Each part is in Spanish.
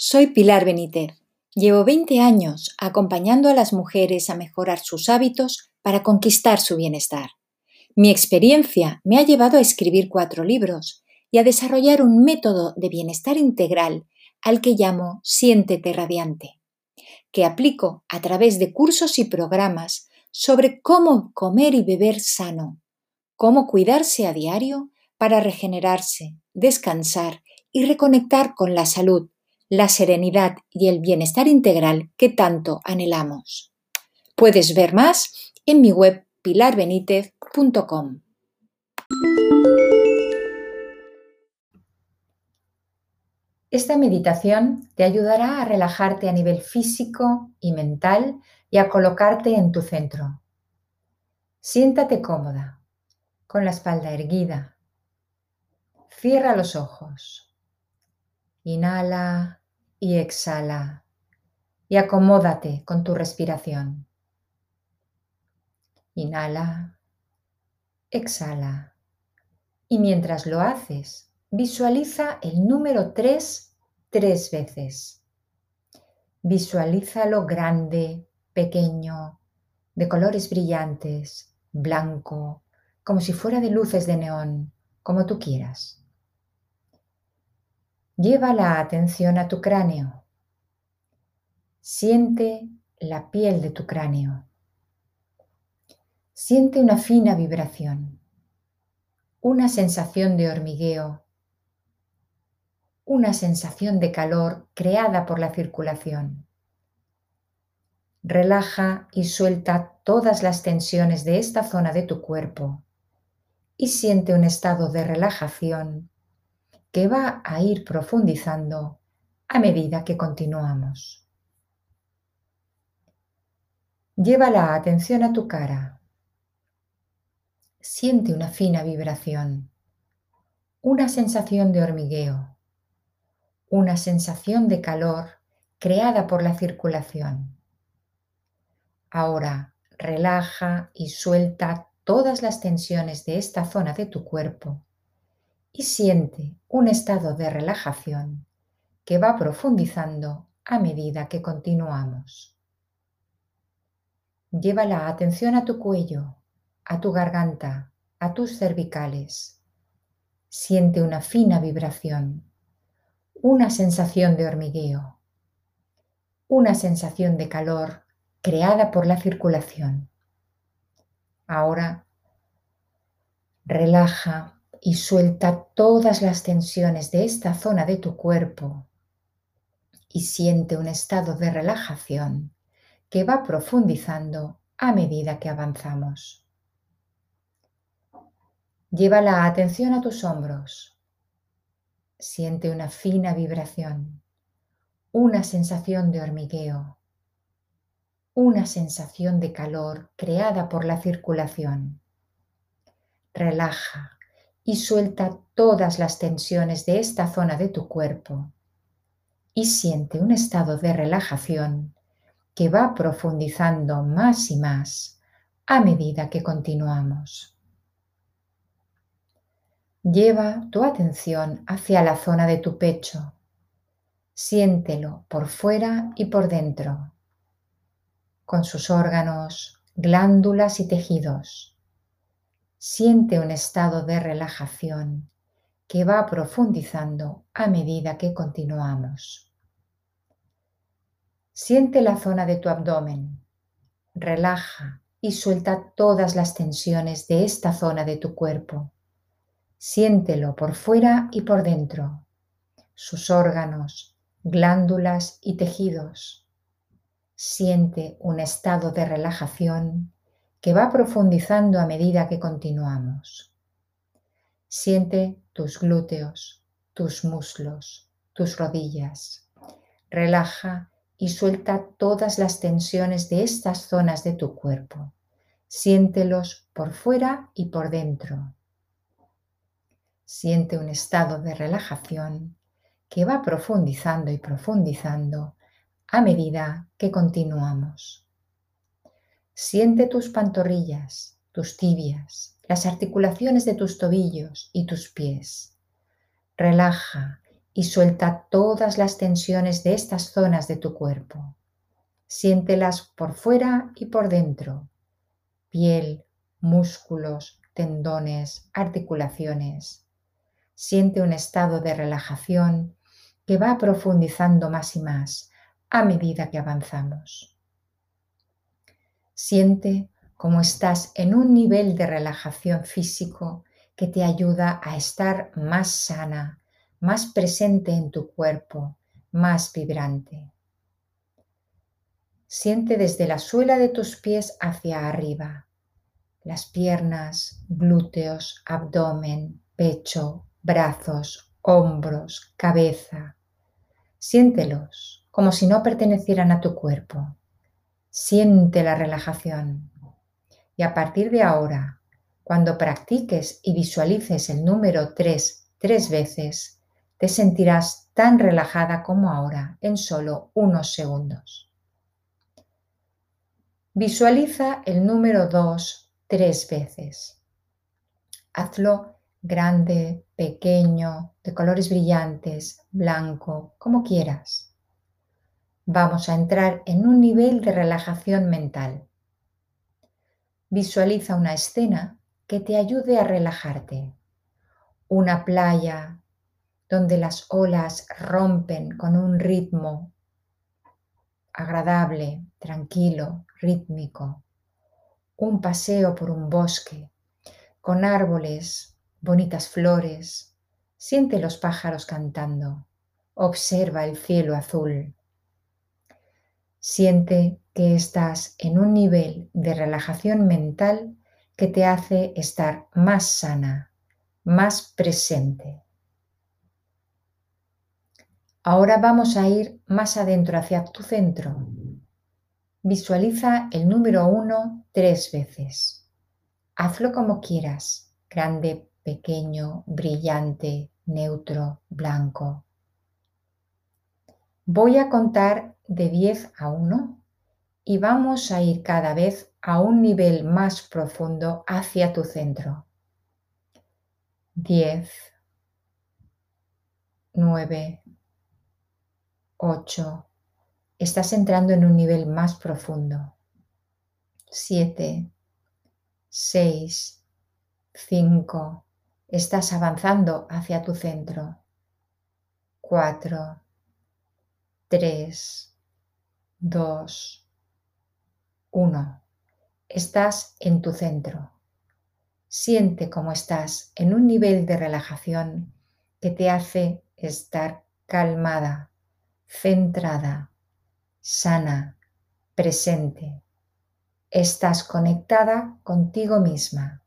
Soy Pilar Benítez. Llevo 20 años acompañando a las mujeres a mejorar sus hábitos para conquistar su bienestar. Mi experiencia me ha llevado a escribir cuatro libros y a desarrollar un método de bienestar integral al que llamo Siéntete Radiante, que aplico a través de cursos y programas sobre cómo comer y beber sano, cómo cuidarse a diario para regenerarse, descansar y reconectar con la salud la serenidad y el bienestar integral que tanto anhelamos. Puedes ver más en mi web pilarbenitez.com. Esta meditación te ayudará a relajarte a nivel físico y mental y a colocarte en tu centro. Siéntate cómoda, con la espalda erguida. Cierra los ojos. Inhala y exhala y acomódate con tu respiración. Inhala, exhala y mientras lo haces, visualiza el número 3 tres veces. Visualízalo grande, pequeño, de colores brillantes, blanco, como si fuera de luces de neón, como tú quieras. Lleva la atención a tu cráneo. Siente la piel de tu cráneo. Siente una fina vibración, una sensación de hormigueo, una sensación de calor creada por la circulación. Relaja y suelta todas las tensiones de esta zona de tu cuerpo y siente un estado de relajación que va a ir profundizando a medida que continuamos. Lleva la atención a tu cara. Siente una fina vibración, una sensación de hormigueo, una sensación de calor creada por la circulación. Ahora relaja y suelta todas las tensiones de esta zona de tu cuerpo y siente un estado de relajación que va profundizando a medida que continuamos. Lleva la atención a tu cuello, a tu garganta, a tus cervicales. Siente una fina vibración, una sensación de hormigueo, una sensación de calor creada por la circulación. Ahora relaja y suelta todas las tensiones de esta zona de tu cuerpo y siente un estado de relajación que va profundizando a medida que avanzamos. Lleva la atención a tus hombros. Siente una fina vibración, una sensación de hormigueo, una sensación de calor creada por la circulación. Relaja y suelta todas las tensiones de esta zona de tu cuerpo y siente un estado de relajación que va profundizando más y más a medida que continuamos. Lleva tu atención hacia la zona de tu pecho. Siéntelo por fuera y por dentro, con sus órganos, glándulas y tejidos siente un estado de relajación que va profundizando a medida que continuamos. Siente la zona de tu abdomen, relaja y suelta todas las tensiones de esta zona de tu cuerpo. Siéntelo por fuera y por dentro, sus órganos, glándulas y tejidos. Siente un estado de relajación que va profundizando a medida que continuamos. Siente tus glúteos, tus muslos, tus rodillas. Relaja y suelta todas las tensiones de estas zonas de tu cuerpo. Siéntelos por fuera y por dentro. Siente un estado de relajación que va profundizando y profundizando a medida que continuamos. Siente tus pantorrillas, tus tibias, las articulaciones de tus tobillos y tus pies. Relaja y suelta todas las tensiones de estas zonas de tu cuerpo. Siéntelas por fuera y por dentro. Piel, músculos, tendones, articulaciones. Siente un estado de relajación que va profundizando más y más a medida que avanzamos. Siente cómo estás en un nivel de relajación físico que te ayuda a estar más sana, más presente en tu cuerpo, más vibrante. Siente desde la suela de tus pies hacia arriba, las piernas, glúteos, abdomen, pecho, brazos, hombros, cabeza. Siéntelos como si no pertenecieran a tu cuerpo. Siente la relajación. Y a partir de ahora, cuando practiques y visualices el número 3 tres veces, te sentirás tan relajada como ahora en solo unos segundos. Visualiza el número 2 tres veces. Hazlo grande, pequeño, de colores brillantes, blanco, como quieras. Vamos a entrar en un nivel de relajación mental. Visualiza una escena que te ayude a relajarte. Una playa, donde las olas rompen con un ritmo agradable, tranquilo, rítmico. Un paseo por un bosque con árboles, bonitas flores. Siente los pájaros cantando. Observa el cielo azul. Siente que estás en un nivel de relajación mental que te hace estar más sana, más presente. Ahora vamos a ir más adentro hacia tu centro. Visualiza el número 1 tres veces. Hazlo como quieras, grande, pequeño, brillante, neutro, blanco. Voy a contar de 10 a 1 y vamos a ir cada vez a un nivel más profundo hacia tu centro. 10, 9, 8. Estás entrando en un nivel más profundo. 7. 6. 5. Estás avanzando hacia tu centro. 4. 3. 2. 1. Estás en tu centro. Siente cómo estás en un nivel de relajación que te hace estar calmada, centrada, sana, presente. Estás conectada contigo misma.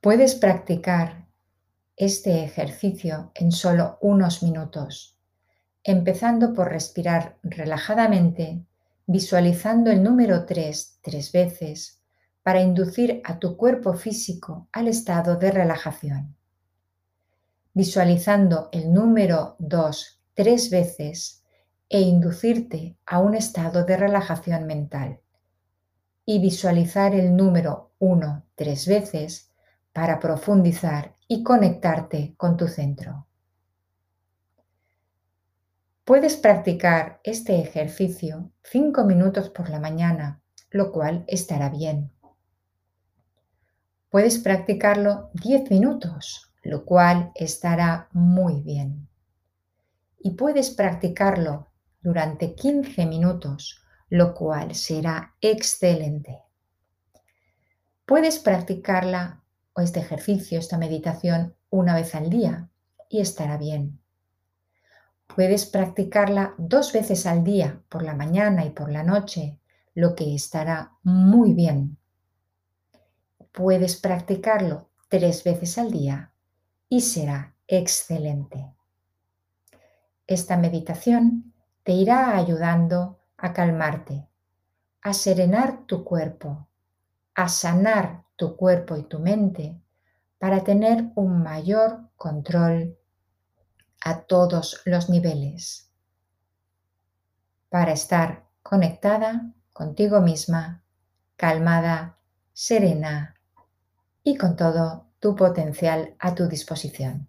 Puedes practicar este ejercicio en solo unos minutos, empezando por respirar relajadamente, visualizando el número 3 tres veces para inducir a tu cuerpo físico al estado de relajación visualizando el número 2 tres veces e inducirte a un estado de relajación mental. Y visualizar el número 1 tres veces para profundizar y conectarte con tu centro. Puedes practicar este ejercicio 5 minutos por la mañana, lo cual estará bien. Puedes practicarlo 10 minutos lo cual estará muy bien. Y puedes practicarlo durante 15 minutos, lo cual será excelente. Puedes practicarla o este ejercicio, esta meditación, una vez al día y estará bien. Puedes practicarla dos veces al día, por la mañana y por la noche, lo que estará muy bien. Puedes practicarlo tres veces al día y será excelente. Esta meditación te irá ayudando a calmarte, a serenar tu cuerpo, a sanar tu cuerpo y tu mente para tener un mayor control a todos los niveles, para estar conectada contigo misma, calmada, serena y con todo tu potencial a tu disposición.